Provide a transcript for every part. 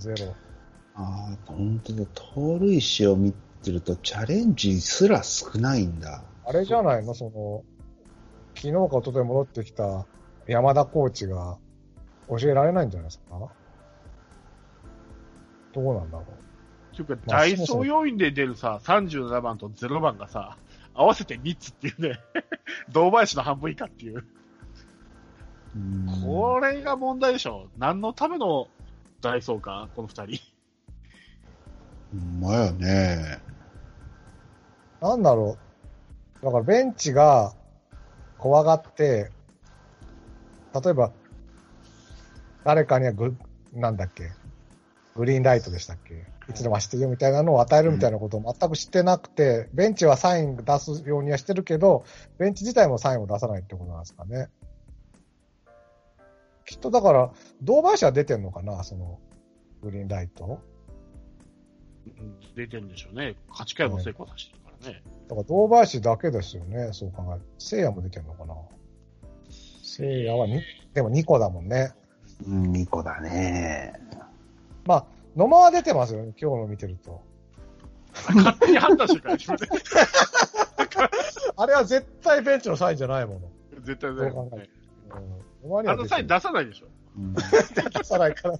ゼロ。ああ、本当だ。盗塁史を見てると、チャレンジすら少ないんだ。あれじゃないの？その、昨日か一昨日戻ってきた山田コーチが教えられないんじゃないですか？どうなんだろていうか、まあダイソー要員で出るさ、37番と0番がさ、合わせて3つっていうね、堂林の半分以下っていう。うんこれが問題でしょ。何のためのダイソーか、この二人。ほんまやね。う。なんだろう。だからベンチが怖がって、例えば、誰かにはグ、なんだっけ、グリーンライトでしたっけ？いつでも走ってるよみたいなのを与えるみたいなことを全く知ってなくて、ベンチはサイン出すようにはしてるけど、ベンチ自体もサインを出さないってことなんですかね。きっとだから、堂林は出てんのかなその、グリーンライト？うん出てるんでしょうね。8回も成功させてるからね。だから堂林だけですよね、そう考えると。聖夜も出てんのかな？聖夜はに、でも2個だもんね。うん、2個だね。まあ、野間は出てますよね、今日の見てると。勝手に判断してるから、自分で。あれは絶対ベンチのサインじゃないもの。絶対だよどうん、あのサイン出さないでしょ。うん、出さないから、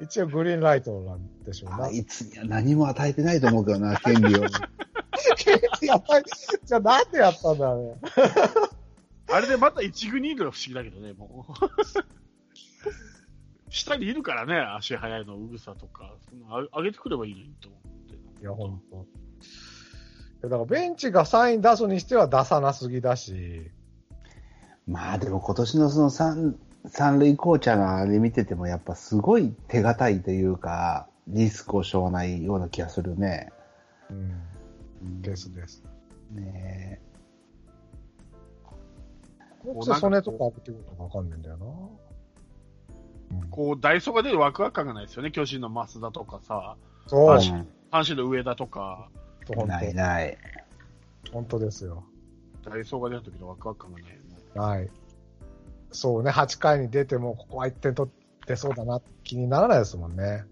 一応グリーンライトなんでしょうな。あいつには何も与えてないと思うけどな、権利を。やっぱり、じゃあなんでやったんだろうね。あれでまた一軍にいるのが不思議だけどね、もう。下にいるからね、足速いの、うぐさとか、そのあ上げてくればいいのにと思って。いや、ほんと。だからベンチがサイン出すにしては出さなすぎだし、まあでも今年のその三三塁コーチャーのあれ見ててもやっぱすごい手堅いというか、リスクをしょうがないような気がするね。うん、うんですです。ねこっちでソネとか当ててくるのかわかんないんだよな。うん、こう、ダイソーが出るワクワク感がないですよね、巨人の増田とかさ、そう、阪神の上田とか、本ないない。当本当ですよ。ダイソーが出る時のワクワク感がない。はい。そうね、8回に出ても、ここは1点取ってそうだな、気にならないですもんね。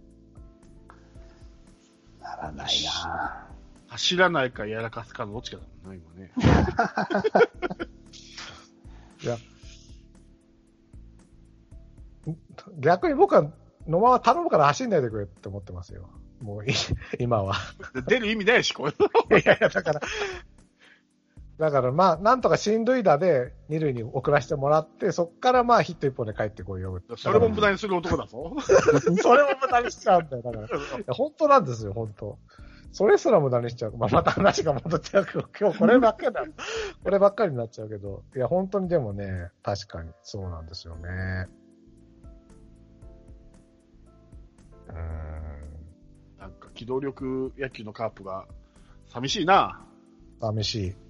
ならないな。走らないかやらかすかのどっちかだもんな、今ね。いや、逆に僕は野間は頼むから走んないでくれって思ってますよ。もうい今は。で出る意味ないし、こういういやいや、だから、だからまあ、なんとか進塁打で二塁に送らせてもらって、そっからまあヒット一本で帰ってこいよ。の。それも無駄にする男だぞ。それも無駄にしちゃうんだよ。だから。いや本当なんですよ、本当。それすら無駄にしちゃう。まあ、また話が戻っちゃうけど、今日こればっかりだ。こればっかりになっちゃうけど。いや、本当にでもね、確かにそうなんですよね。うーん。なんか機動力野球のカープが寂しいな。寂しい。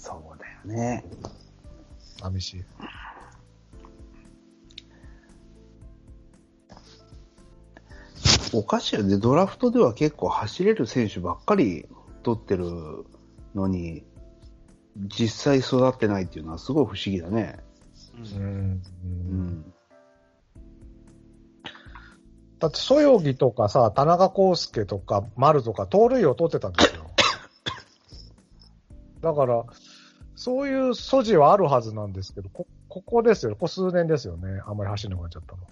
そうだよね。寂しい。おかしいよね。ドラフトでは結構走れる選手ばっかり取ってるのに、実際育ってないっていうのはすごい不思議だね。うん。だって、そよぎとかさ、田中康介とか、丸とか、盗塁を取ってたんですよ。だから、そういう素地はあるはずなんですけど、こ、ここですよ。ここ数年ですよね。あんまり走んなくなっちゃったの。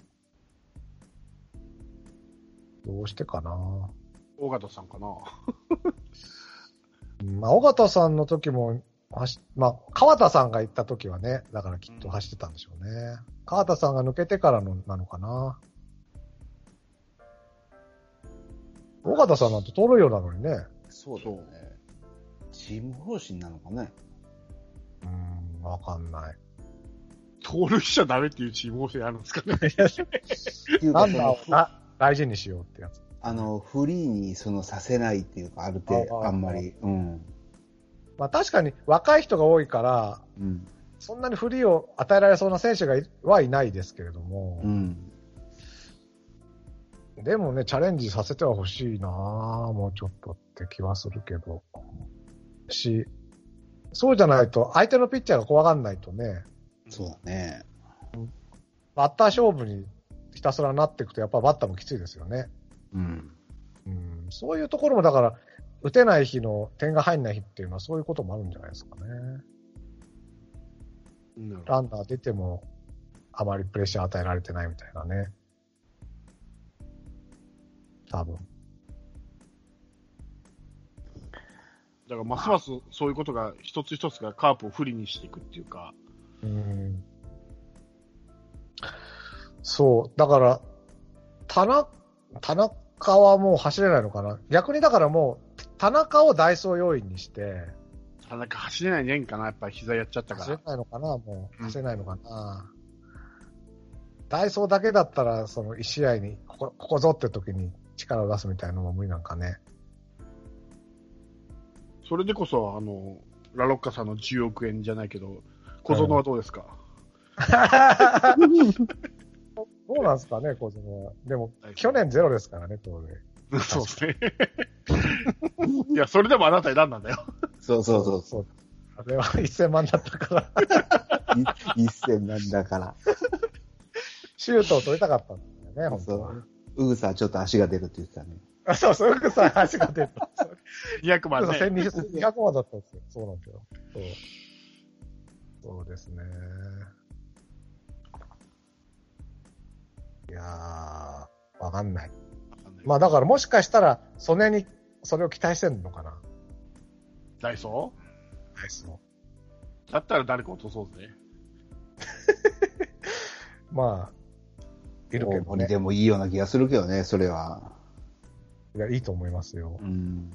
どうしてかな。大方さんかな。うんまあ、尾形さんの時も、走まあ、川田さんが行った時はね、だからきっと走ってたんでしょうね。川田さんが抜けてからのなのかな。尾形さんなんて盗塁王なのにね。そうだよね。チーム方針なのかね。うん、わかんない。盗塁しちゃダメっていうチームあるんですかね。っていうかそのランナーをな 大事にしようってやつ。あの、フリーにそのさせないっていうか、ある程あ度、ああんまり。うん。まあ確かに若い人が多いから、うん。そんなにフリーを与えられそうな選手がいはいないですけれどもう、ん。でもね、チャレンジさせてはほしいなぁもうちょっとって気はするけど。し、そうじゃないと、相手のピッチャーが怖がんないとね、そうだね。バッター勝負にひたすらなっていくと、やっぱバッターもきついですよね。うん。うん、そういうところも、だから、打てない日の点が入んない日っていうのは、そういうこともあるんじゃないですかね。ランナー出ても、あまりプレッシャー与えられてないみたいなね。多分。だから、ますますそういうことが、一つ一つがカープを不利にしていくっていうか、うん。そう。だから、田中、田中はもう走れないのかな？逆にだからもう、田中をダイソー要員にして、田中走れないねんかな、やっぱり膝やっちゃったか走れら。ないのかな？もう、うん走れないのかな、ダイソーだけだったら、その一試合に、ここ、ここぞって時に力を出すみたいなのも無理なんかね。それでこそ、あの、ラロッカさんの10億円じゃないけど、小園はどうですか、どうなんですかね、小園は。でも、去年ゼロですからね、当然。そうですね。いや、それでもあなた選んだんだよ。そうそうそうそそう。あれは1000万だったから、う。い一戦なんだから。シュートを取りたかったんだよね、本当はそう。ウグサはちょっと足が出るって言ってたね。あそうそう、福さん足が出た。200万ね。1200 200万だったんですよ。そうなんですよ。そう。そうですね。いやー、わかんない。まあだからもしかしたら、曽根にそれを期待してんのかな。ダイソダイソーだったら誰か落とそうぜ。ー。まあ、いるけどね。でもいいような気がするけどね、それは。いや、いいと思いますよ。うん。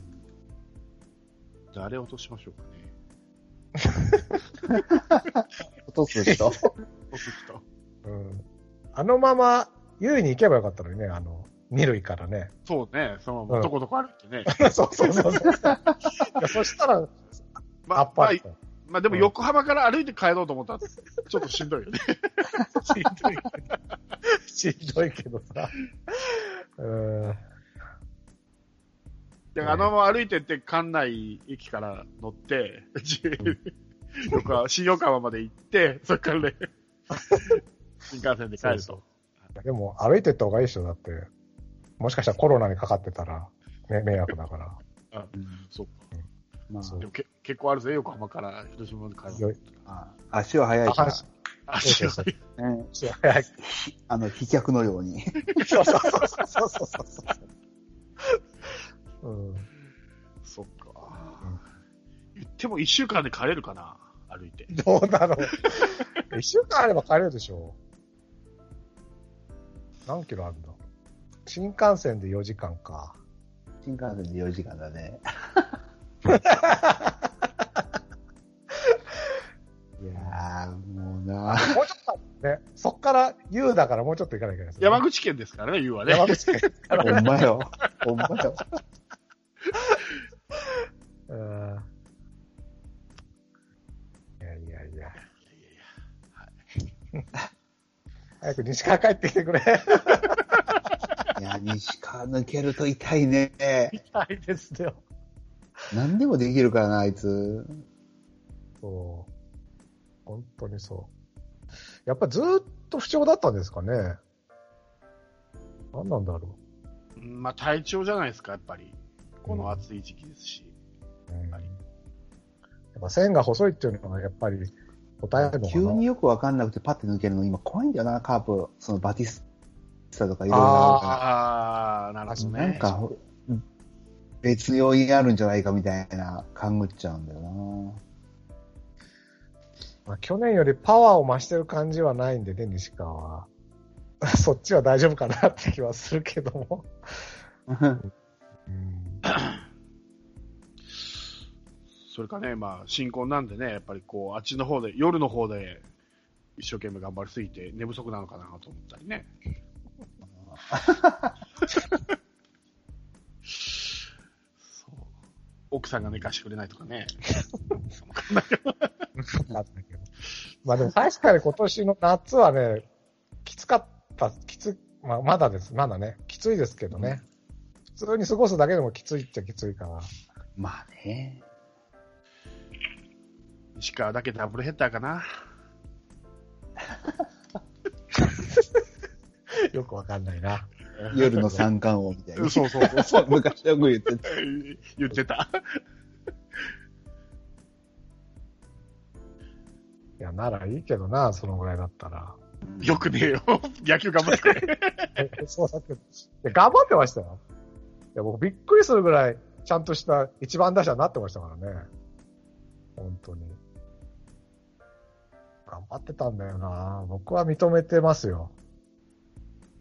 誰落としましょうかね。落とす人落とす人。うん。あのまま、優位に行けばよかったのにね、あの、二塁からね。そうね、そのままどこどこ歩いてね。そうそうそうそう。いやそしたら、まあ、まあ。まあでも横浜から歩いて帰ろうと思ったら、ちょっとしんどいよね。しんどいけど。しんどいけどさ。うん。で、あのまま歩いてって、関内駅から乗って、横浜新横浜まで行って、そっからね、新幹線で帰るそと。でも、歩いてった方がいいでしょ、だって。もしかしたらコロナにかかってたら、ね、迷惑だから。そうまそうでもけ結構あるぜ、横浜から広島まで帰る。あ、足は速いから、あ、そうそう違うね、早い。あの、飛脚のように。そうそうそうそうそうそう。うん。そっか。言っても一週間で帰れるかな？歩いて。どうだろう。一週間あれば帰れるでしょ。何キロあるんだ新幹線で4時間か。新幹線で4時間だね。いやー、もうなもうちょっとね、そっから U だからもうちょっと行かなきゃいけないね、山口県ですからね、言うわね。山口県。ほんまよ。ほんまよ。うんいやいやいや。早く西川帰ってきてくれ。いや、西川抜けると痛いね。痛いですよ。何でもできるからな、あいつ。そう。本当にそう。やっぱずーっと不調だったんですかね。何なんだろうんまあ体調じゃないですか、やっぱり。この暑い時期ですし。う。うん、やっぱ線が細いっていうのがやっぱり答えるの。急によくわかんなくてパッて抜けるの今怖いんだよな、カープ。そのバティスタとかいろいろあるかああ、なるほどら。ね。なんか、別の要因あるんじゃないかみたいな勘ぐっちゃうんだよな。まあ、去年よりパワーを増してる感じはないんでね、西川は。そっちは大丈夫かなって気はするけども。うん それかね、まあ、新婚なんでね、やっぱりこう、あっちの方で、夜の方で、一生懸命頑張りすぎて、寝不足なのかなと思ったりね。そう奥さんが寝かしてくれないとかね。あったけど。まあでも確かに今年の夏はね、きつかった、きつ、まあまだです、まだね、きついですけどね。普通に過ごすだけでもきついっちゃきついから。まあね。石川だけダブルヘッダーかな。よくわかんないな。夜の三冠王みたいな。そうそうそうそう。昔よく言ってた。言ってた。いや、ならいいけどな、そのぐらいだったら。よくねえよ。野球頑張ってくれ。そうだけど。頑張ってましたよ。いや、僕びっくりするぐらい、ちゃんとした一番打者になってましたからね。本当に。頑張ってたんだよな。僕は認めてますよ。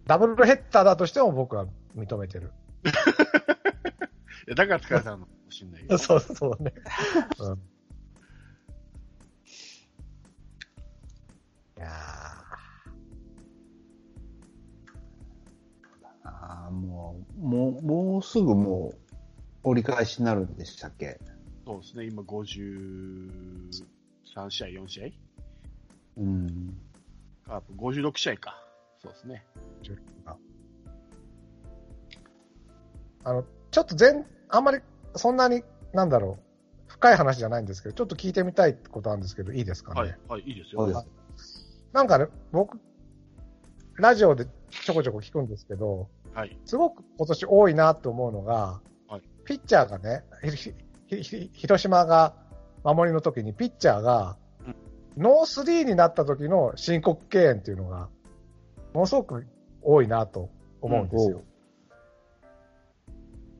ダブルヘッダーだとしても僕は認めてる。いやだから疲れたのかもしんないよ。そうそうね。うん、いやああ、もう、もう、もうすぐもう、折り返しになるんでしたっけ？そうですね、今53試合、4試合？うん。カープ56試合か。そうですね。ーあの、ちょっと全、あんまりそんなに、なんだろう、深い話じゃないんですけど、ちょっと聞いてみたいことあるんですけど、いいですかね？はい、はい、いいですよ。なんかね、僕、ラジオでちょこちょこ聞くんですけど、はい。すごく今年多いなと思うのが、はいピッチャーがね、広島が守りの時にピッチャーが、うんノースリーになった時の申告敬遠っていうのが、ものすごく多いなと思うんですよ。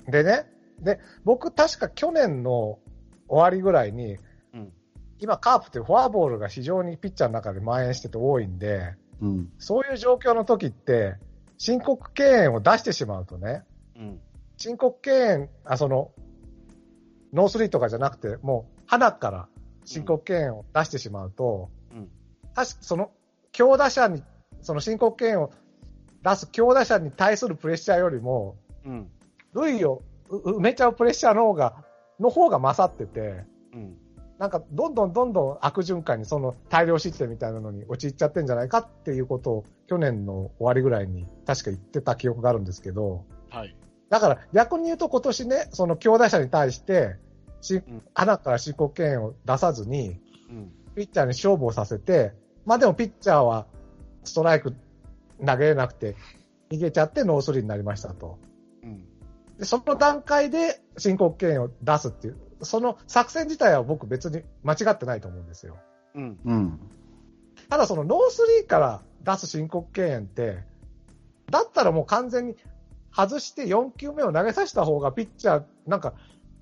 でね、で、僕確か去年の終わりぐらいに、うん。今カープってフォアボールが非常にピッチャーの中で蔓延してて多いんで、うん。そういう状況の時って、申告敬遠を出してしまうとね、うん。申告敬遠、あ、その、ノースリーとかじゃなくて、もう、はなから申告敬遠を出してしまうと、うん。確かその、強打者に、その申告敬遠を出す強打者に対するプレッシャーよりも、うん。塁をう埋めちゃうプレッシャーの方が、の方が勝ってて、うん。なんか、どんどんどんどん悪循環に、その大量失点みたいなのに陥っちゃってんじゃないかっていうことを、去年の終わりぐらいに確か言ってた記憶があるんですけど、はい。だから逆に言うと今年ね、その強打者に対して、しん穴から申告権を出さずに、うん。ピッチャーに勝負をさせて、まあでもピッチャーはストライク投げれなくて、逃げちゃってノースリーになりましたと。うん。で、その段階で申告敬遠を出すっていう、その作戦自体は僕別に間違ってないと思うんですよ。うん。うん。ただそのノースリーから出す申告敬遠って、だったらもう完全に外して4球目を投げさせた方がピッチャー、なんか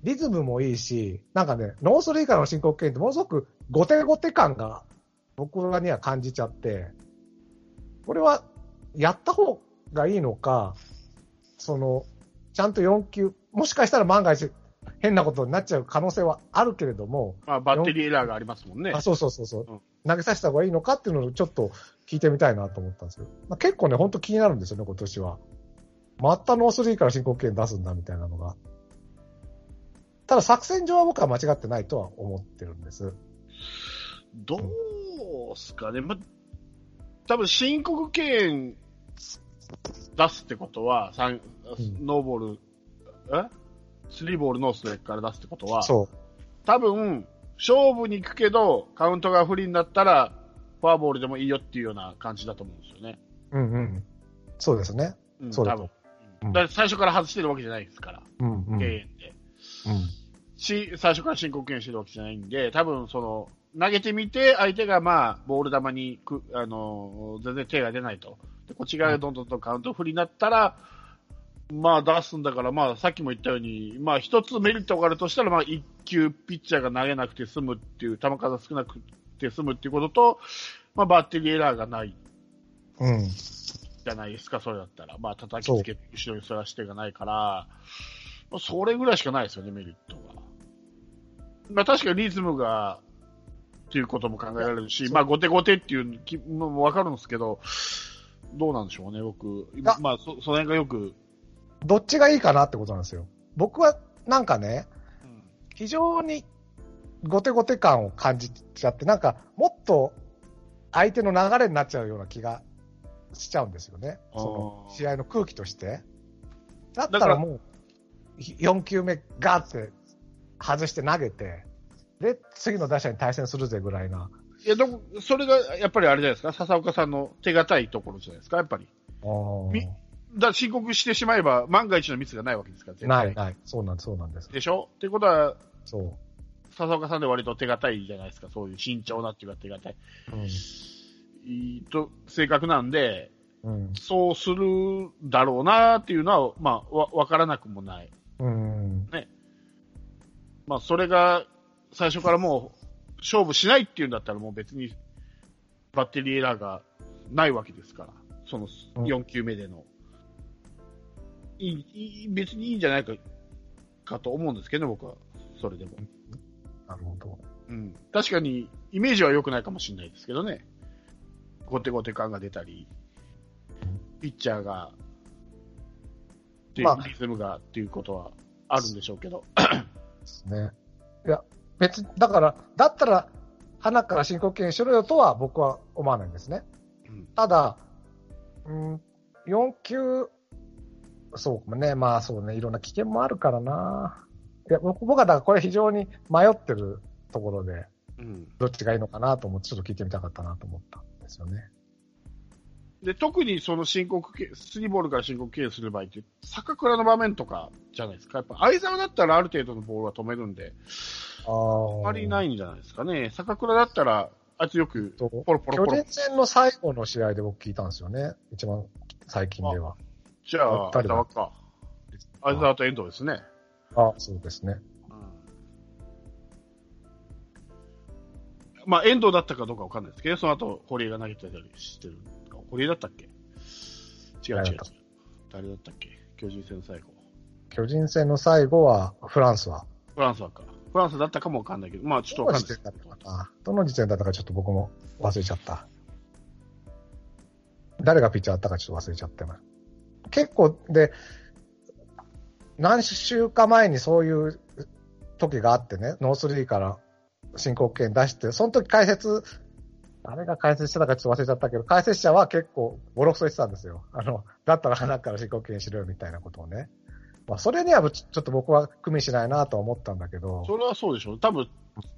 リズムもいいし、なんかね、ノースリーからの申告敬遠ってものすごく後手後手感が僕らには感じちゃって、これはやった方がいいのか、その、ちゃんと4球、もしかしたら万が一変なことになっちゃう可能性はあるけれども、まあ、バッテリーエラーがありますもんねあ、。そうそうそうそう、うん投げさせた方がいいのかっていうのをちょっと聞いてみたいなと思ったんですよ。まあ、結構ね、本当気になるんですよね、今年は。またノースリーから申告敬遠出すんだみたいなのが。ただ作戦上は僕は間違ってないとは思ってるんです。どうすかね。ま、多分申告敬遠出すってことは、ノーボール、え？スリーボールノーストライクから出すってことは、そ多分、勝負に行くけど、カウントが不利になったら、フォアボールでもいいよっていうような感じだと思うんですよね。う。うんうん。そうですね。うん、そうだと多分。うんだ最初から外してるわけじゃないですから、うんうん。敬遠で。うん。し、最初から申告敬遠してるわけじゃないんで、多分その、投げてみて、相手がまあ、ボール球にく、あの、全然手が出ないと。で、こっち側がどんどんどんカウント不利になったら、まあ出すんだから、まあさっきも言ったように、まあ一つメリットがあるとしたら、まあ一球ピッチャーが投げなくて済むっていう、球数が少なくて済むっていうことと、まあバッテリーエラーがないうん。じゃないですか、それだったら。まあ叩きつけて後ろにそらしてがないから、まあそれぐらいしかないですよね、メリットが。まあ確かにリズムが、っていうことも考えられるし、まあ後手後手っていう気もわかるんですけど、どうなんでしょうね、僕。やまあそ、その辺がよく、どっちがいいかなってことなんですよ。僕はなんかね、非常に後手後手感を感じちゃって、なんかもっと相手の流れになっちゃうような気がしちゃうんですよね。その試合の空気として。だったららもう、4球目ガーって外して投げて、で、次の打者に対戦するぜぐらいな。いや、でも、それがやっぱりあれじゃないですか、笹岡さんの手堅いところじゃないですか、やっぱり。だ申告してしまえば、万が一のミスがないわけですから、絶対ない、ない。そうなんです、そうなんです。でしょ？ってことは、そ笹岡さんで割と手堅いじゃないですか、そういう慎重なっていうか手堅い。う。うん。いいと、性格なんで、うん。そうするだろうなっていうのは、まあ、わ、わからなくもない。うん。まあ、それが、最初からもう、勝負しないっていうんだったらもう別に、バッテリーエラーがないわけですから。そのうん4球目での。いいいい、別にいいんじゃないか、かと思うんですけどね、僕は。それでも。なるほど。うん。確かに、イメージは良くないかもしれないですけどね。ゴテゴテ感が出たり、ピッチャーが、っていうまあリズムがっていうことはあるんでしょうけど。ですね。いや、別に、だから、だったら、花から申告敬遠しろよとは僕は思わないんですね。うんただ、うん、4球、そうかもね、まあそうね、いろんな危険もあるからな。いや、僕僕はだからこれ非常に迷ってるところで、うん。どっちがいいのかなと思って、ちょっと聞いてみたかったなと思ったんですよね。で、特にその申告敬、スリーボールから申告敬遠する場合って、坂倉の場面とかじゃないですか。やっぱ相沢だったらある程度のボールは止めるんで、ああまりないいんじゃないですかね。坂倉だったら、あいつよく、とポロポロポロ巨人。戦の最後の試合で僕聞いたんですよね。一番最近では。じゃあ、相沢か。相沢と遠藤ですね。あ、そうですね。まあ、遠藤だったかどうかわかんないですけど、その後、堀江が投げてたりしてる。堀江だったっけ？違う違う違う誰だった。っけ？巨人戦最後。巨人戦の最後は、フランスは？フランスはか。フランスだったかもわかんないけど、まあちょっとわかんないですどの時点だったかな？どの時点だったかちょっと僕も忘れちゃった。誰がピッチャーだったかちょっと忘れちゃってます。結構、で、何週か前にそういう時があってね、ノースリーから申告敬遠出して、その時解説、誰が解説してたかちょっと忘れちゃったけど、解説者は結構ボロクソ言ってたんですよ。あの、だったらはなから申告敬遠しろよみたいなことをね。まあ、それにはちょっと僕は与しないなとは思ったんだけど。それはそうでしょう。多分、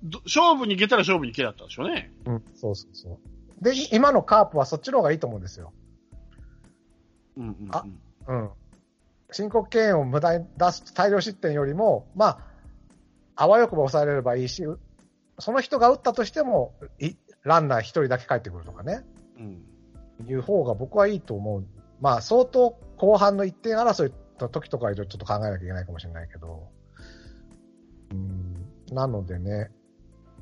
ど勝負に行けたら勝負に行けだったんでしょうね。うん、そうそうそう。で、今のカープはそっちの方がいいと思うんですよ。うんうん、うん。あうん。申告敬遠を無駄に出す大量失点よりも、まあ、あわよくば抑えれればいいし、その人が打ったとしても、いランナー一人だけ帰ってくるとかね、うん。いう方が僕はいいと思う。まあ、相当後半の1点争いの時とかいろいろちょっと考えなきゃいけないかもしれないけど、うん、なのでね、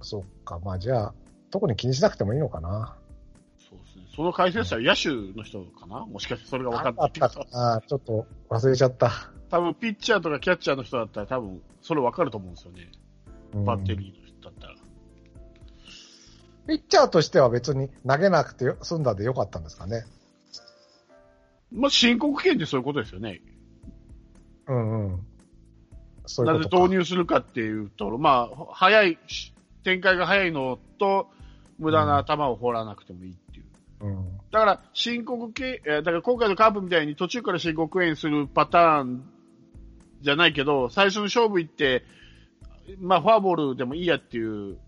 そっか、まあじゃあ、特に気にしなくてもいいのかな。その解説者は野手の人かな？もしかしてそれが分かんないけあったかど。な。ちょっと忘れちゃった。多分、ピッチャーとかキャッチャーの人だったら多分、それ分かると思うんですよね。うんバッテリーの人だったら。ピッチャーとしては別に投げなくてよ済んだでよかったんですかね。まあ、申告権ってそういうことですよね。うんうん。そういなぜうことか。導入するかっていうと、まあ、早い、展開が早いのと、無駄な球を放らなくてもいいっていう。うん。だから、申告系、えーだから今回のカープみたいに途中から申告援するパターンじゃないけど、最初の勝負行って、まあ、フォアボールでもいいやっていう、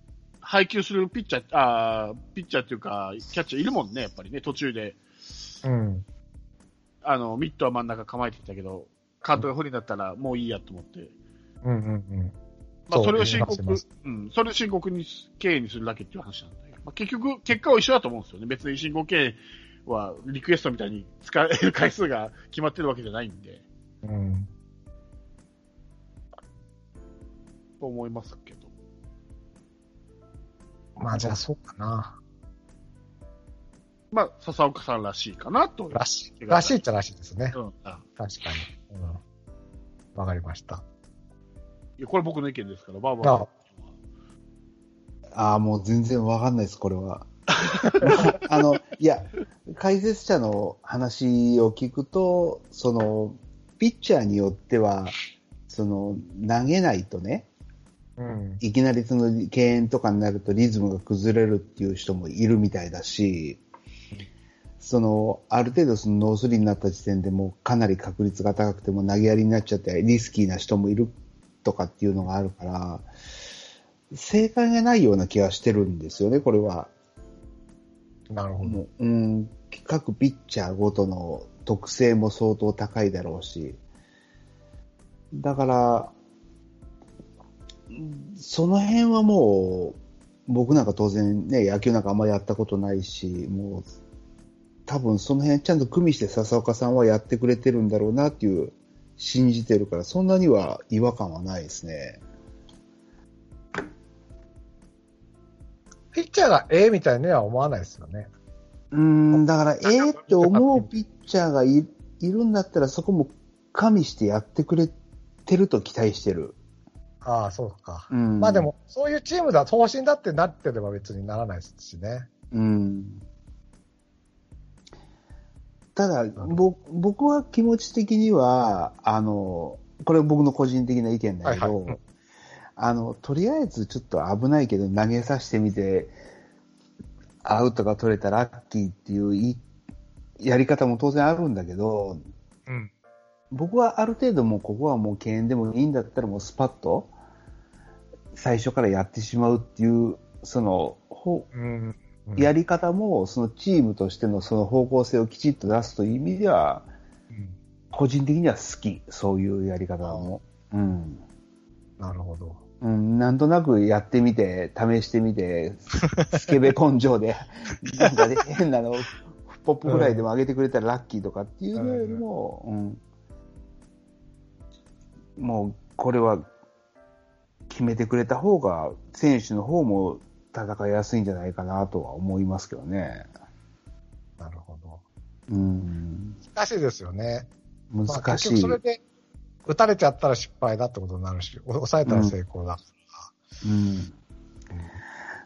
配球するピッチャー、あーピッチャーっていうか、キャッチャーいるもんね、やっぱりね、途中で。うん。あの、ミットは真ん中構えてきたけど、カートが不利だったらもういいやと思って。うんうんうん。まあ、それを申告うん、それを申告に、経営にするだけっていう話なんだけど、まあ、結局、結果は一緒だと思うんですよね。別に申告経営はリクエストみたいに使える回数が決まってるわけじゃないんで、うん。と思いますけど。まあじゃあそうかな。まあ、笹岡さんらしいかなと。らしい。らしいっちゃらしいですね。うん。あ確かに。うん。わかりました。いやこれ僕の意見ですから、バーバーあああ、もう全然わかんないです、これは。あの、いや、解説者の話を聞くと、その、ピッチャーによっては、その、投げないとね、うん。いきなりその敬遠とかになるとリズムが崩れるっていう人もいるみたいだし、その、ある程度そのノースリーになった時点でもうかなり確率が高くても投げやりになっちゃってリスキーな人もいるとかっていうのがあるから、正解がないような気がしてるんですよね、これは。なるほど。もううん、各ピッチャーごとの特性も相当高いだろうし。だから、その辺はもう、僕なんか当然ね、野球なんかあんまやったことないし、もう、多分その辺ちゃんと組みして笹岡さんはやってくれてるんだろうなっていう、信じてるから、そんなには違和感はないですね。ピッチャーがええみたいには思わないですよね。うーん、だから、ええって思うピッチャーがいいるんだったら、そこも加味してやってくれてると期待してる。ああ、そうか。うん。まあで、も、そういうチームだ、方針だってなってれば別にならないですしね。うん。ただ、ぼ僕は気持ち的には、あの、これ僕の個人的な意見だけど、はいはいあの、とりあえずちょっと危ないけど投げさせてみて、アウトが取れたラッキーっていういやり方も当然あるんだけど、うん。僕はある程度もうここはもう敬遠でもいいんだったらもうスパッと最初からやってしまうっていう、その、ほうん。やり方もそのチームとしてのその方向性をきちっと出すという意味では、うん個人的には好き。そういうやり方も。うん。なるほど。うん、なんとなくやってみて、試してみて、スケベ根性で、なんかね、変なの、ポップぐらいでも上げてくれたらラッキーとかっていうのよりも、うん、もう、これは、決めてくれた方が、選手の方も戦いやすいんじゃないかなとは思いますけどね。なるほど。うん、難しいですよね。まあ難しい。結局それで、打たれちゃったら失敗だってことになるし、お抑えたら成功だ。うん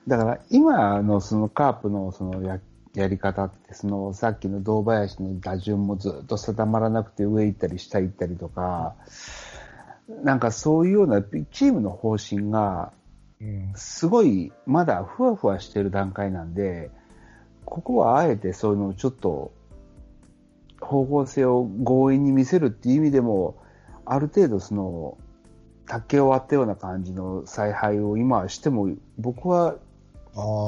だから今のそのカープのそのややり方って、そのさっきの堂林の打順もずっと定まらなくて上行ったり下行ったりとか、なんかそういうようなチームの方針がうん。すごいまだふわふわしてる段階なんで、ここはあえてそういうのをちょっと方向性を強引に見せるっていう意味でも、ある程度その竹を割ったような感じの采配を今はしても、僕は。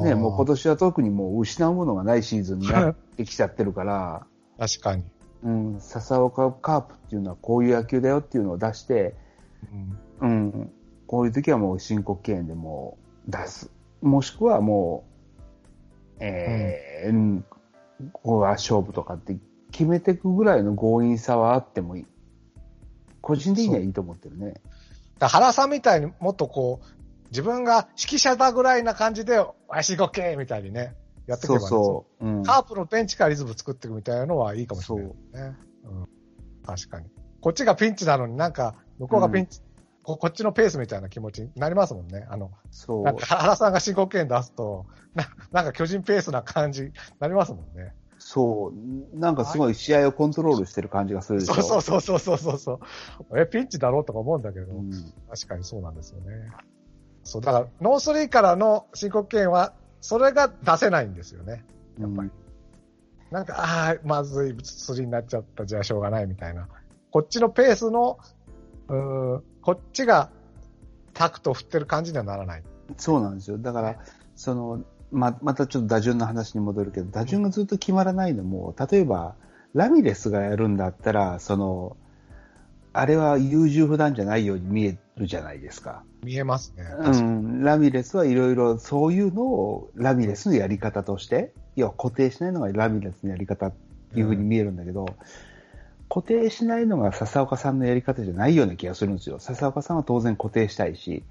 ね、もう今年は特にもう失うものがないシーズンになってきちゃってるから、確かに。うん、笹岡カープっていうのはこういう野球だよっていうのを出して、うん。うん、こういう時はもう申告敬遠でもう出す。もしくはもう、えーうんここは勝負とかって決めていくぐらいの強引さはあってもいい。個人的にはいいと思ってるね。だ原さんみたいにもっとこう、自分が指揮者だぐらいな感じで、わしごけみたいにね、やってくそうればねそう。うん、カープのベンチからリズム作っていくみたいなのはいいかもしれないね。うん。確かに。こっちがピンチなのになんか、向こうがピンチ、ここっちのペースみたいな気持ちになりますもんね。あの、そうなんか原さんが申告権出すと、ななんか巨人ペースな感じになりますもんね。そう。なんかすごい試合をコントロールしてる感じがするでしょ。そうそうそうそうそうそう。え、ピンチだろうとか思うんだけど、うん確かにそうなんですよね。そう、だから、ノースリーからの申告敬遠は、それが出せないんですよね。やっぱり。なんか、ああ、まずい、スリーになっちゃった、じゃあしょうがないみたいな。こっちのペースの、うーん、こっちがタクトを振ってる感じにはならない。そうなんですよ。だから、その、ま、またちょっと打順の話に戻るけど、打順がずっと決まらないのも、例えば、ラミレスがやるんだったら、その、あれは優柔不断じゃないように見えるじゃないですか。見えますね。うん、ラミレスはいろいろそういうのをラミレスのやり方として、要は固定しないのがラミレスのやり方っていうふうに見えるんだけど、固定しないのが笹岡さんのやり方じゃないような気がするんですよ。笹岡さんは当然固定したいし。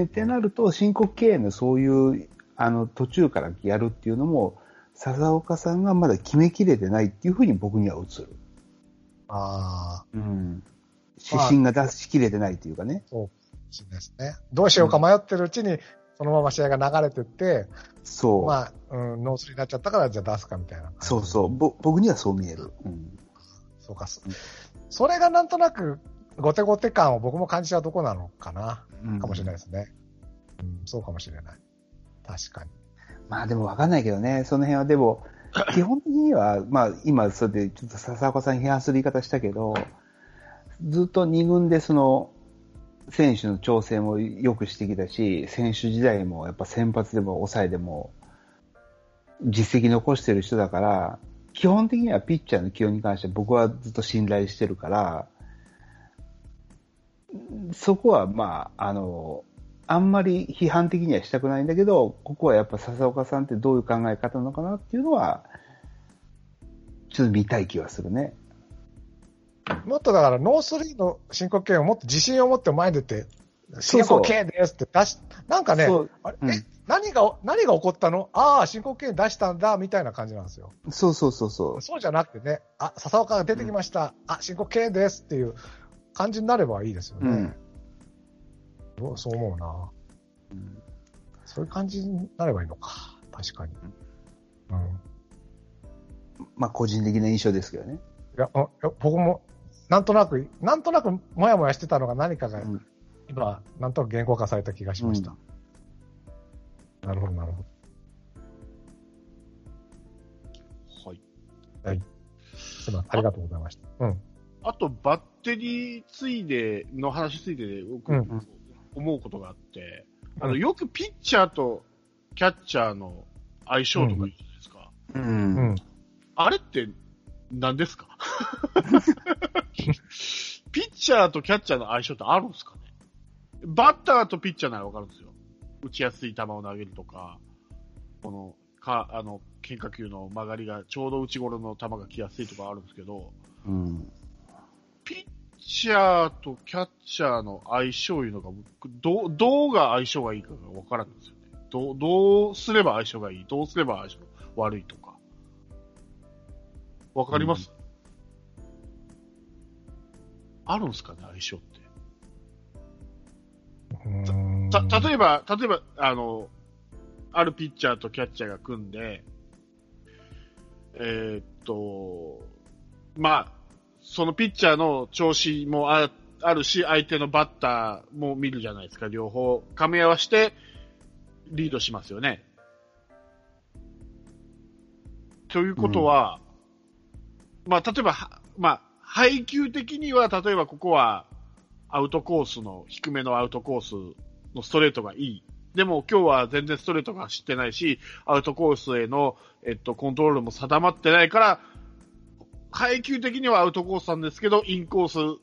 ってなると、申告敬遠のそういう、あの、途中からやるっていうのも、笹岡さんがまだ決めきれてないっていうふうに僕には映る。あうん。指針が出しきれてないっていうかね。ー、そうですね。どうしようか迷ってるうちに、そのまま試合が流れてって、そう。まあ、うん、ノースになっちゃったから、じゃあ出すかみたいな。そうそう。ぼ僕にはそう見える。うん。そうか。そうんそれがなんとなく、ゴテゴテ感を僕も感じちゃうとこなのかな、うんかもしれないですね。うん、そうかもしれない。確かに。まあでもわかんないけどね、その辺はでも、基本的には、まあ今、それでちょっと笹岡さんに批判する言い方したけど、ずっと2軍でその、選手の調整もよくしてきたし、選手時代もやっぱ先発でも抑えでも、実績残してる人だから、基本的にはピッチャーの起用に関して僕はずっと信頼してるから、そこはまあ、あの、あんまり批判的にはしたくないんだけど、ここはやっぱ佐々岡さんってどういう考え方なのかなっていうのは、ちょっと見たい気はするね。もっとだから、ノースリーの申告敬遠をもっと自信を持って前に出て、申告敬遠ですって出し、なんかね、そうんえ何が、何が起こったの？ああ、申告敬遠出したんだ、みたいな感じなんですよ。そうそうそうそう。そうじゃなくてね、あ、笹岡が出てきました。あ、申告権ですっていう感じになればいいですよね。うん。どうそう思うな。そういう感じになればいいのか。確かに。うん。まあ、個人的な印象ですけどね。いや、あいや僕も、なんとなく、なんとなく、もやもやしてたのが何かが、うん今、なんとなく言語化された気がしました。なるほど、なるほはい。ど。すいません、ありがとうございました。うん。あと、バッテリーついでの話ついてで、僕、うん思うことがあって、あの、うんよくピッチャーとキャッチャーの相性とか言うじゃないですか。う。うんん。あれって何ですか？ピッチャーとキャッチャーの相性ってあるんですかね？バッターとピッチャーならわかるんですよ。打ちやすい球を投げるとか、この、か、あの、変化球の曲がりがちょうど内頃の球が来やすいとかあるんですけど、うん。ピッチャーとキャッチャーの相性いうのが、僕どう、どうが相性がいいかがわからんんですよね。どう、どうすれば相性がいい、どうすれば相性悪いとか。わかります、あるんですかね、相性って。うんた、例えば、例えば、あの、あるピッチャーとキャッチャーが組んで、えーっと、まあ、そのピッチャーの調子もああるし、相手のバッターも見るじゃないですか、両方。噛み合わせて、リードしますよね。ということは、まあ、例えば、まあ、配球的には、例えばここは、アウトコースの、低めのアウトコースのストレートがいい。でも今日は全然ストレートが走ってないし、アウトコースへの、えっと、コントロールも定まってないから、配球的にはアウトコースなんですけど、インコース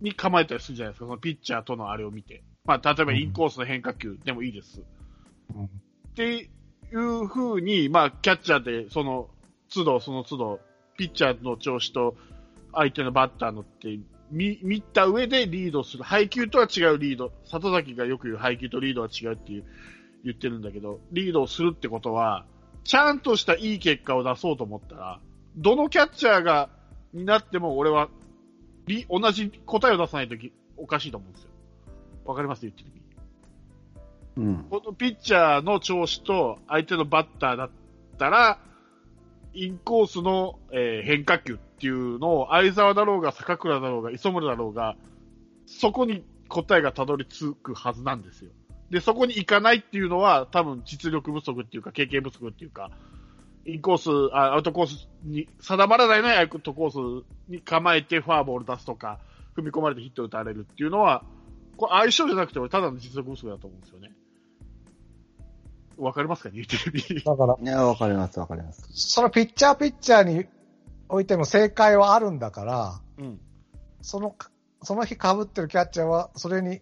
に構えたりするじゃないですか、そのピッチャーとのあれを見て。まあ、例えばインコースの変化球でもいいです。うんっていう風に、まあ、キャッチャーで、その、都度その都度、ピッチャーの調子と相手のバッターのって見、見た上でリードする。配球とは違うリード。里崎がよく言う配球とリードは違うっていう、言ってるんだけど、リードをするってことは、ちゃんとしたいい結果を出そうと思ったら、どのキャッチャーが、になっても俺は、リ同じ答えを出さないとき、おかしいと思うんですよ。わかります？言ってる意味。うん。このピッチャーの調子と相手のバッターだったら、インコースの、えー変化球っていうのを、相沢だろうが、坂倉だろうが、磯村だろうが、そこに答えがたどり着くはずなんですよ。で、そこに行かないっていうのは、多分実力不足っていうか、経験不足っていうか、インコース、あアウトコースに定まらないのにアウトコースに構えてフォアボール出すとか、踏み込まれてヒット打たれるっていうのは、これ相性じゃなくて、俺ただの実力不足だと思うんですよね。わかりますかね言ってる意味。だから、いや、わかります、わかります。そのピッチャーピッチャーにおいても正解はあるんだから、うん。その、その日被ってるキャッチャーは、それに、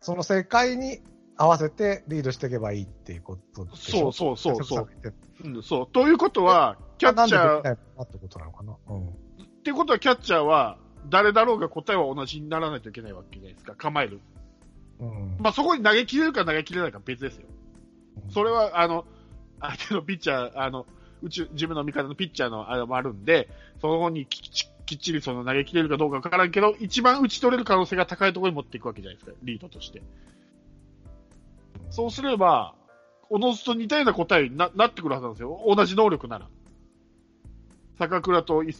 その正解に合わせてリードしていけばいいっていうことでしょ？そうそうそうそううん、そう。ということは、キャッチャー、なんでできないのかなってことなのかな？うん。ってことはキャッチャーは、誰だろうが答えは同じにならないといけないわけじゃないですか。構える。うん。まあ、そこに投げ切れるか投げ切れないか別ですよ。それは、あの、相手のピッチャー、あの、宇宙、自分の味方のピッチャーのあれもあるんで、そのにきっちりその投げ切れるかどうかわからんけど、一番打ち取れる可能性が高いところに持っていくわけじゃないですか、リードとして。そうすれば、おのずと似たような答えにななってくるはずなんですよ。同じ能力なら。坂倉とい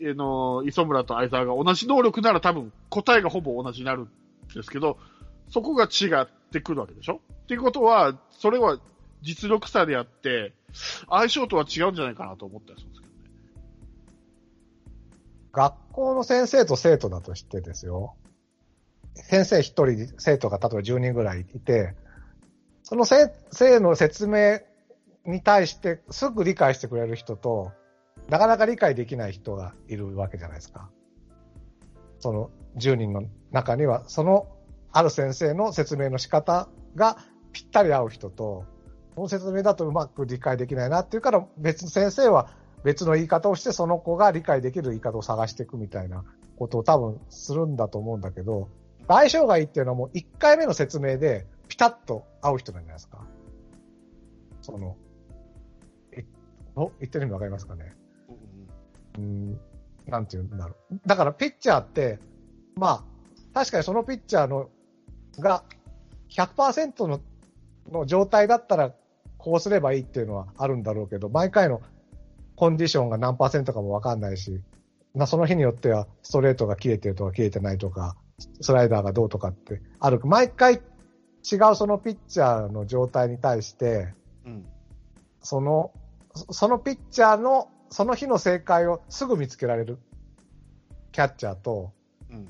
えの磯村と相沢が同じ能力なら多分答えがほぼ同じになるんですけど、そこが違ってくるわけでしょっていうことは、それは実力差であって、相性とは違うんじゃないかなと思ったりするんですけどね。学校の先生と生徒だとしてですよ。先生一人、生徒が例えば10人ぐらいいて、その先生の説明に対してすぐ理解してくれる人と、なかなか理解できない人がいるわけじゃないですか。その10人の中には、そのある先生の説明の仕方がぴったり合う人と、この説明だとうまく理解できないなっていうから、別の先生は別の言い方をして、その子が理解できる言い方を探していくみたいなことを多分するんだと思うんだけど、相性がいいっていうのはもう1回目の説明でピタッと合う人なんじゃないですか？その、え、お言ってる意味わかりますかね？うん、なんていうんだろう。だからピッチャーって、まあ、確かにそのピッチャーのが100%のの状態だったらこうすればいいっていうのはあるんだろうけど、毎回のコンディションが何パーセントかもわかんないし、まあ、その日によってはストレートが切れてるとか切れてないとか、スライダーがどうとかってある。毎回違うそのピッチャーの状態に対して、うん。その、そそのピッチャーのその日の正解をすぐ見つけられるキャッチャーと、うん。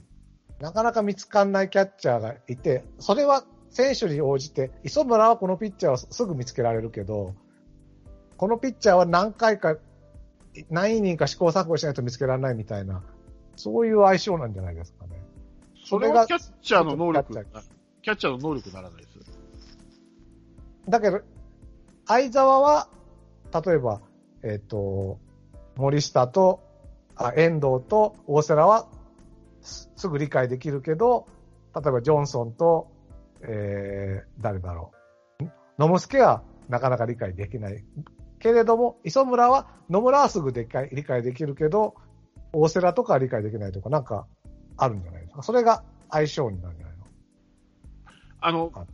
なかなか見つかんないキャッチャーがいて、それは選手に応じて、磯村はこのピッチャーをすぐ見つけられるけど、このピッチャーは何回か、何イニングか試行錯誤しないと見つけられないみたいな、そういう相性なんじゃないですかね。それがキャッチャーの能力キャッチャー、の能力ならないです。だけど、相沢は、例えば、えっ、と、森下と、あ、遠藤と大瀬良はすすぐ理解できるけど、例えばジョンソンと、えー、誰だろう。野茂助はなかなか理解できない。けれども、磯村は、野村はすぐ理解理解できるけど、大瀬良とかは理解できないとか、なんかあるんじゃないですか。それが相性になるあのあ、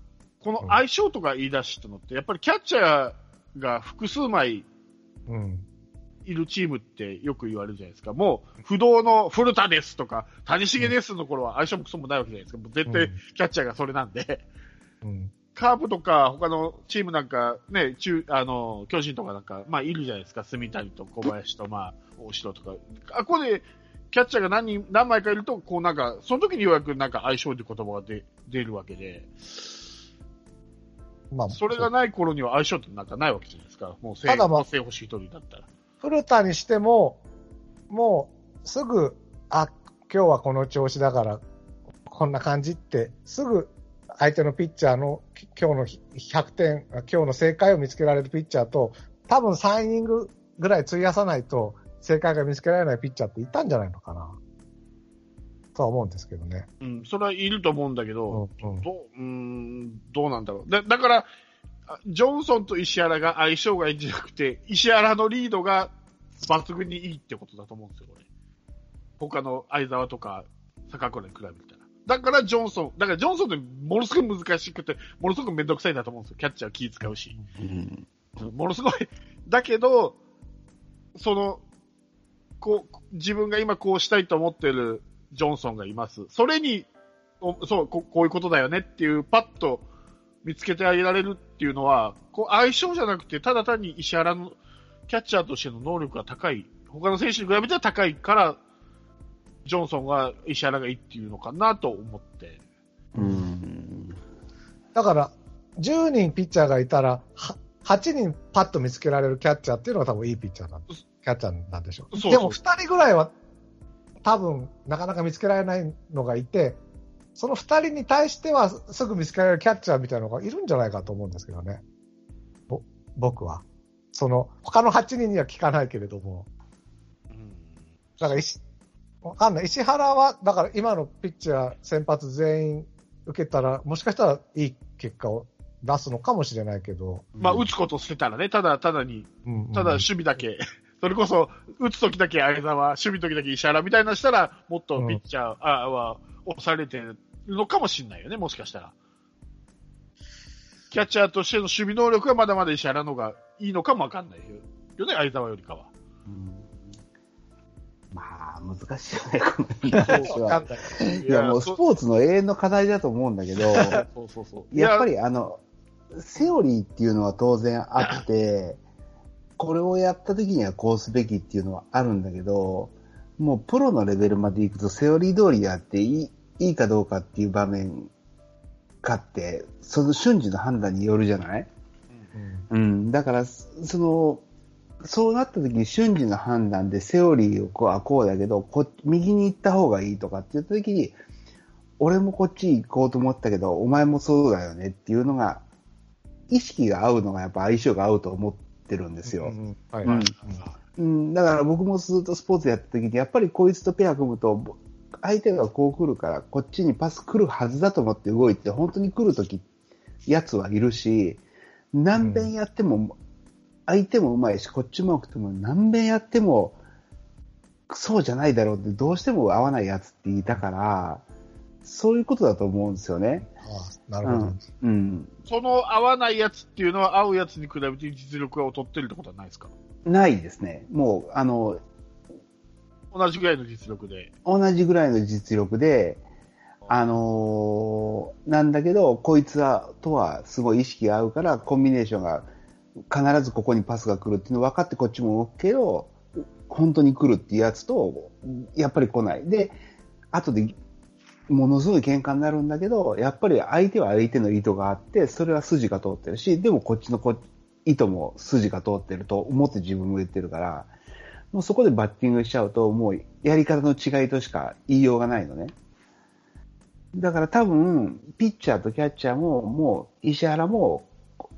この相性とか言い出したのって、やっぱりキャッチャーが複数枚うん。いるチームってよく言われるじゃないですか。もう、不動の古田ですとか、谷繁ですの頃は相性もクソもないわけじゃないですか。もう絶対うんキャッチャーがそれなんで。うん。カープとか他のチームなんか、ね、中、あの、巨人とかなんか、まあいるじゃないですか。住谷と小林と、まあ、大城とか。あ、ここで、キャッチャーが何人、何枚かいると、こうなんか、その時にようやくなんか相性って言葉が出出るわけで、まあ、それがない頃には相性ってなんかないわけじゃないですか。もう正ただまあ正星一人だったら。古田にしても、もうすぐ、あ、今日はこの調子だから、こんな感じって、すぐ相手のピッチャーのき今日の100点、あ今日の正解を見つけられるピッチャーと、多分3イニングぐらい費やさないと正解が見つけられないピッチャーっていたんじゃないのかな。とは思うんですけどね。うん、それはいると思うんだけど、うんうんどうん、どうなんだろう。だだから、あジョンソンと石原が相性がいいんじゃなくて、石原のリードが抜群にいいってことだと思うんですよ、これ。他の相沢とか坂倉に比べたら。だからジョンソン、だからジョンソンってものすごい難しくて、ものすごくめんどくさいんだと思うんですよ。キャッチャー気使うし。うんものすごい。だけど、その、こう、自分が今こうしたいと思ってるジョンソンがいます。それに、そうこ、こういうことだよねっていう、パッと見つけてあげられるっていうのは、こう、相性じゃなくて、ただ単に石原の、キャッチャーとしての能力が高い、他の選手に比べては高いから、ジョンソンが石原がいいっていうのかなと思って。うんだから、10人ピッチャーがいたら、8人パッと見つけられるキャッチャーっていうのが多分いいピッチャーなんキャッチャーなんでしょう。そうそうでも2人ぐらいは多分なかなか見つけられないのがいて、その2人に対してはすぐ見つけられるキャッチャーみたいなのがいるんじゃないかと思うんですけどね。ぼ僕は。その、他の8人には聞かないけれども。うんだから石、わかんない。石原は、だから今のピッチャー先発全員受けたら、もしかしたらいい結果を出すのかもしれないけど。まあ、打つこと捨てたらね、ただただにうんうんただ守備だけ、それこそ打つときだけ相沢、守備のときだけ石原みたいなのしたら、もっとピッチャー、あは押されてるのかもしれないよね、もしかしたら。キャッチャーとしての守備能力はまだまだ石原の方がいいのかもわかんないよね、相沢よりかは。うんまあ、難しいよね、この話は。い。いや、もうスそポーツの永遠の課題だと思うんだけど、そうそうそう。やっぱり、りあの、セオリーっていうのは当然あって、これをやった時にはこうすべきっていうのはあるんだけど、もうプロのレベルまで行くとセオリー通りやっていいいいかどうかっていう場面かって、その瞬時の判断によるじゃない？うんうん。だから、その、そうなった時に瞬時の判断でセオリーをこうはこうだけど、こ右に行った方がいいとかって言った時に、俺もこっち行こうと思ったけど、お前もそうだよねっていうのが、意識が合うのがやっぱ相性が合うと思ってるんですよ。だから僕もずっとスポーツやった時に、やっぱりこいつとペア組むと、相手がこう来るから、こっちにパス来るはずだと思って動いて、本当に来るとき、やつはいるし、何遍やっても、相手もうまいし、こっちも上手くても、何遍やっても、そうじゃないだろうって、どうしても合わないやつっていたから、そういうことだと思うんですよね。ああなるほど。うん。うん。その合わないやつっていうのは、合うやつに比べて実力を取ってるってことはないですか？ないですね。もう、あの、同じぐらいの実力で。同じぐらいの実力で、あのーなんだけど、こいつは、とはすごい意識が合うから、コンビネーションが必ずここにパスが来るっていうの分かってこっちも動くけど、本当に来るっていうやつと、やっぱり来ない。で、後で、ものすごい喧嘩になるんだけど、やっぱり相手は相手の意図があって、それは筋が通ってるし、でもこっちのこ意図も筋が通ってると思って自分も言ってるから、もうそこでバッティングしちゃうと、もうやり方の違いとしか言いようがないのね。だから多分、ピッチャーとキャッチャーも、もう石原も、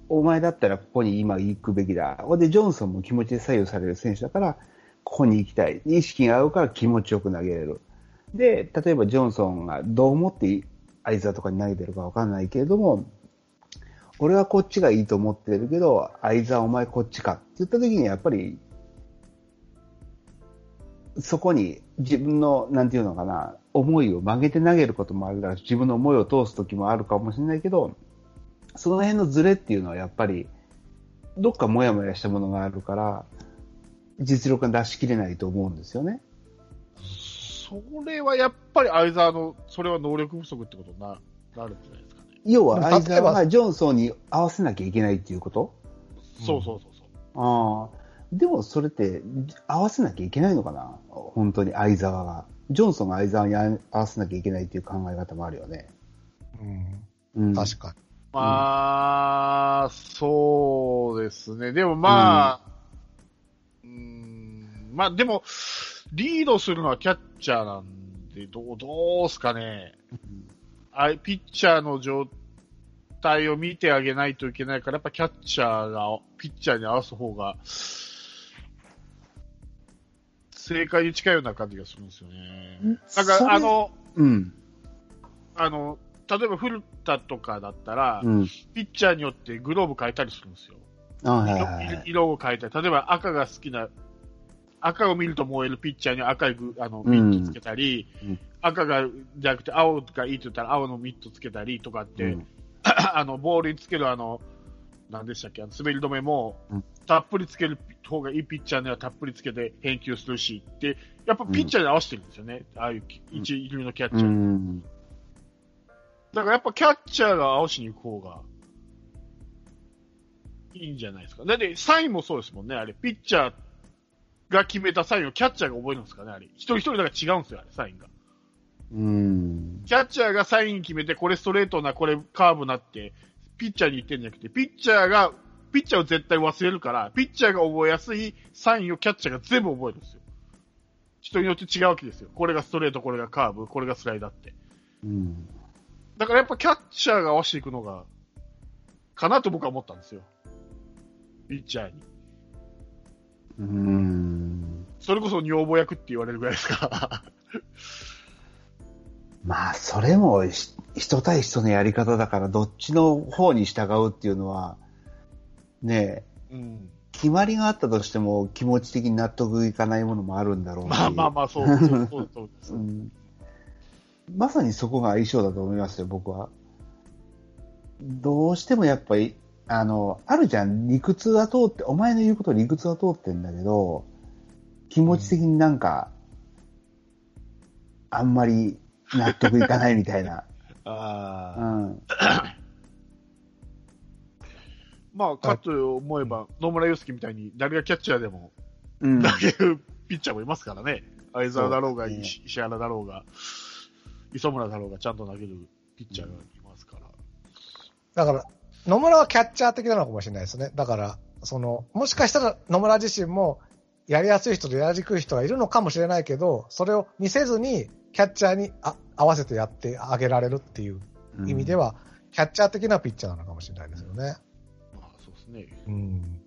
お前だったらここに今行くべきだ。ほんで、ジョンソンも気持ちで左右される選手だから、ここに行きたい。意識が合うから気持ちよく投げれる。で、例えばジョンソンがどう思って相沢とかに投げてるかわかんないけれども、俺はこっちがいいと思ってるけど、相沢お前こっちかって言った時にやっぱり、そこに自分の、なんていうのかな、思いを曲げて投げることもあるから、自分の思いを通す時もあるかもしれないけど、その辺のズレっていうのはやっぱり、どっかモヤモヤしたものがあるから、実力が出し切れないと思うんですよね。それはやっぱり相沢の、それは能力不足ってことにななるんじゃないですかね。要は相沢がジョンソンに合わせなきゃいけないっていうこと？そうそうそうそう。ああ。でもそれって合わせなきゃいけないのかな？本当に相沢が。ジョンソンが相沢に合わせなきゃいけないっていう考え方もあるよね。うんうん。確かに。まあ、そうですね。でもまあ、うーん、まあでも、リードするのはキャッチャーなんで、どう、どうすかね。あピッチャーの状態を見てあげないといけないから、やっぱキャッチャーが、ピッチャーに合わす方が、正解に近いような感じがするんですよね。なんそれか、あの、うん。あの、例えば古田とかだったら、うん。ピッチャーによってグローブ変えたりするんですよ。あはいはいはい。色色を変えたり、例えば赤が好きな、赤を見ると燃えるピッチャーに赤いグあのうんミットつけたり、うん赤がじゃなくて青がいいって言ったら青のミットつけたりとかって、うん あのボールにつけるあの、何でしたっけ、あの滑り止めも、うんたっぷりつける方がいいピッチャーにはたっぷりつけて返球するしって、やっぱピッチャーに合わせてるんですよね、ああいう一流のキャッチャー。うん。だからやっぱキャッチャーが合わしに行く方がいいんじゃないですか。だってサインもそうですもんね、あれ。ピッチャーが決めたサインをキャッチャーが覚えるんですかね、あれ。一人一人だから違うんですよ、あれ、サインが。うん。キャッチャーがサイン決めて、これストレートな、これカーブなって、ピッチャーに言ってんじゃなくて、ピッチャーが、ピッチャーを絶対忘れるから、ピッチャーが覚えやすいサインをキャッチャーが全部覚えるんですよ。人によって違うわけですよ。これがストレート、これがカーブ、これがスライダーって。うん。だからやっぱキャッチャーが合わせていくのが、かなと僕は思ったんですよ。ピッチャーに。うん。それこそ女房役って言われるぐらいですから。まあ、それもひ人対人のやり方だから、どっちの方に従うっていうのは、ねえ、うん。決まりがあったとしても気持ち的に納得いかないものもあるんだろうし。まあまあまあ、そう、そう、そう、そうですう。んまさにそこが相性だと思いますよ、僕は。どうしてもやっぱり、あの、あるじゃん、理屈は通って、お前の言うこと理屈は通ってんだけど、気持ち的になんか、あんまり納得いかないみたいな。ああ。うん。まあ、かと思えば、野村祐介みたいに、誰がキャッチャーでもうん。投げるピッチャーもいますからね。相沢だろうが、石原だろうが、磯村だろうが、ちゃんと投げるピッチャーがいますから。だから、野村はキャッチャー的なのかもしれないですね。だから、その、もしかしたら野村自身も、やりやすい人とやりにくい人がいるのかもしれないけど、それを見せずに、キャッチャーにあ合わせてやってあげられるっていう意味では、キャッチャー的なピッチャーなのかもしれないですよね。まあ、そうですね。うん。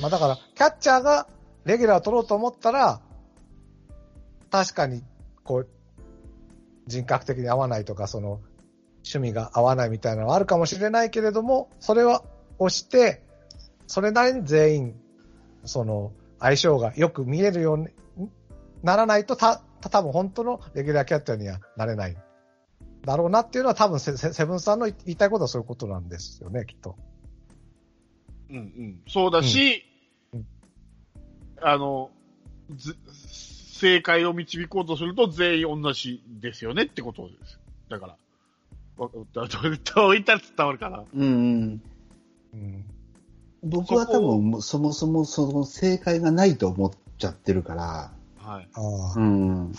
まあだから、キャッチャーがレギュラーを取ろうと思ったら、確かに、こう、人格的に合わないとか、その、趣味が合わないみたいなのはあるかもしれないけれども、それは押して、それなりに全員、その、相性がよく見えるようにならないと、た、た多分本当のレギュラーキャッチャーにはなれない。だろうなっていうのは多分セセセブンさんの言いたいことはそういうことなんですよね、きっと。うんうん。そうだし、うんうんあの、ず正解を導こうとすると全員同じですよねってことです。だから。わどうどう言ったら伝わるかな？うんうん。うん。僕は多分そもそもその正解がないと思っちゃってるから、はい。ああうん。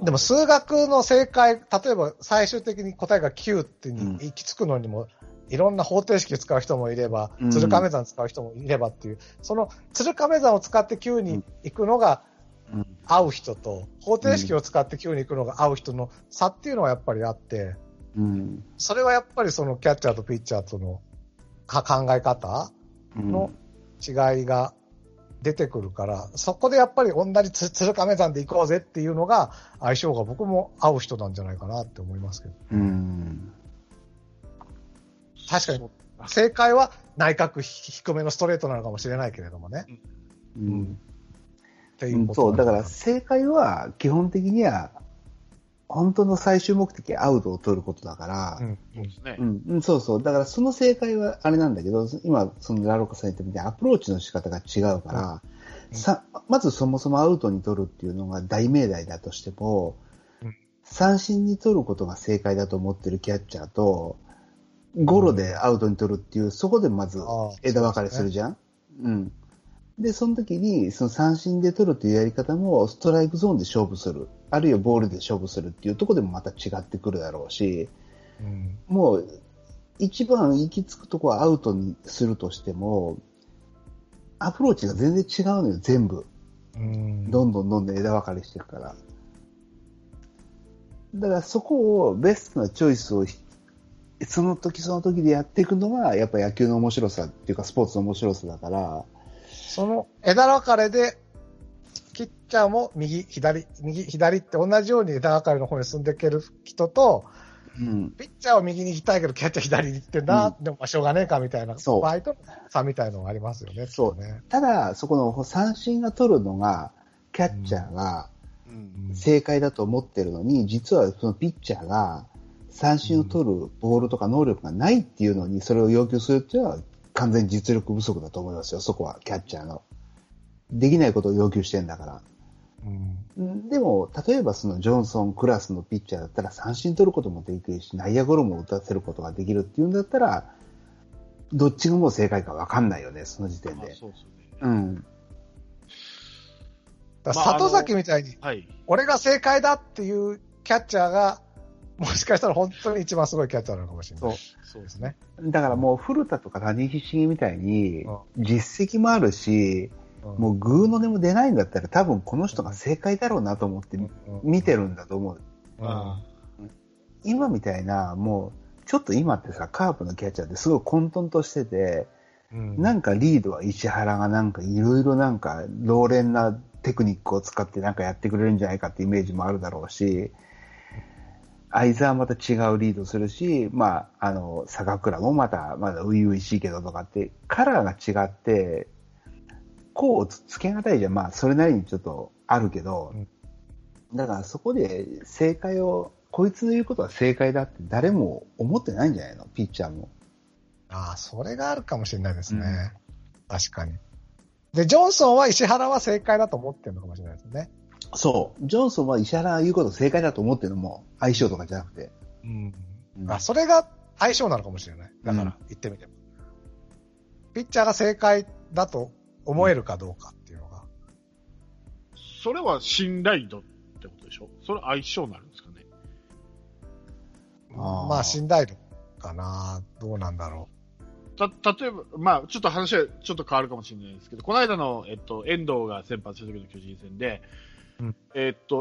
でも数学の正解、例えば最終的に答えが9って行き着くのにも、いろんな方程式使う人もいればう、ん鶴亀山使う人もいればっていう、その鶴亀山を使って9に行くのがうん合う人と、方程式を使って9に行くのが合う人の差っていうのはやっぱりあって、うん。それはやっぱりそのキャッチャーとピッチャーとのか考え方うんの違いが出てくるから、そこでやっぱり同じつ鶴亀山で行こうぜっていうのが相性が僕も合う人なんじゃないかなって思いますけど。うん。確かに正解は内角低めのストレートなのかもしれないけれどもね。うん。っていううんことそう、だから正解は基本的には、本当の最終目的はアウトを取ることだから、うん。そうですね。うん、うん、そうそう。だからその正解はあれなんだけど、今、そのラロカさん言ったみたいにアプローチの仕方が違うから、うん。さ、まずそもそもアウトに取るっていうのが大命題だとしても、うん。三振に取ることが正解だと思ってるキャッチャーと、ゴロでアウトに取るっていう、そこでまず枝分かれするじゃん。うん。で、その時に、その三振で取るというやり方も、ストライクゾーンで勝負する。あるいはボールで勝負するっていうところでもまた違ってくるだろうし、うんもう、一番行き着くとこはアウトにするとしても、アプローチが全然違うのよ、全部。うんどんどんどんどん枝分かれしてるから。だからそこをベストなチョイスをひその時その時でやっていくのが、やっぱ野球の面白さっていうかスポーツの面白さだから、その枝分かれで、キッチャーも右、左、右、左って同じように枝分かれの方に進んでいける人と、うん。ピッチャーを右に行きたいけど、キャッチャー左に行ってんだ、でもまあしょうがねえかみたいなそう場合と差みたいのがありますよね。そうね。ただ、そこの三振が取るのが、キャッチャーがうん。正解だと思ってるのに、実はそのピッチャーが三振を取るボールとか能力がないっていうのに、それを要求するっていうのは完全に実力不足だと思いますよ、そこは、キャッチャーの。できないことを要求してんだから。うんんでも、例えばそのジョンソンクラスのピッチャーだったら三振取ることもできるし、内野ゴロも打たせることができるっていうんだったら、どっちがもう正解かわかんないよね、その時点で。まあそうですよね。うん。だから里崎みたいに、はい。俺が正解だっていうキャッチャーが、もしかしたら本当に一番すごいキャッチャーなのかもしれない。そう。ですね。だからもう古田とか谷繁みたいに、実績もあるし、もうグーの音も出ないんだったら多分この人が正解だろうなと思ってうん、見てるんだと思う。うん。あ今みたいな、もう、ちょっと今ってさ、カープのキャッチャーってすごい混沌としてて、うん。なんかリードは石原がなんかいろいろなんか老練なテクニックを使ってなんかやってくれるんじゃないかってイメージもあるだろうし、相沢はまた違うリードするし、まあ、あの、坂倉もまた、まだ初々しいけどとかって、カラーが違って、こうつつけがたいじゃん。まあ、それなりにちょっとあるけど、だからそこで正解を、こいつの言うことは正解だって誰も思ってないんじゃないの？ピッチャーも。ああ、それがあるかもしれないですね。確かに。で、ジョンソンは石原は正解だと思ってるのかもしれないですね。そう。ジョンソンは石原が言うこと正解だと思ってるのも相性とかじゃなくて。うん。うんあ、それが相性なのかもしれない。だから、言ってみても。ピッチャーが正解だと思えるかどうかっていうのが。それは信頼度ってことでしょ？それ相性になるんですかね？あーまあ、信頼度かな。どうなんだろた、例えば、まあ、ちょっと話はちょっと変わるかもしれないですけど、この間の、えっと、遠藤が先発した時の巨人戦で、うん。えーっと、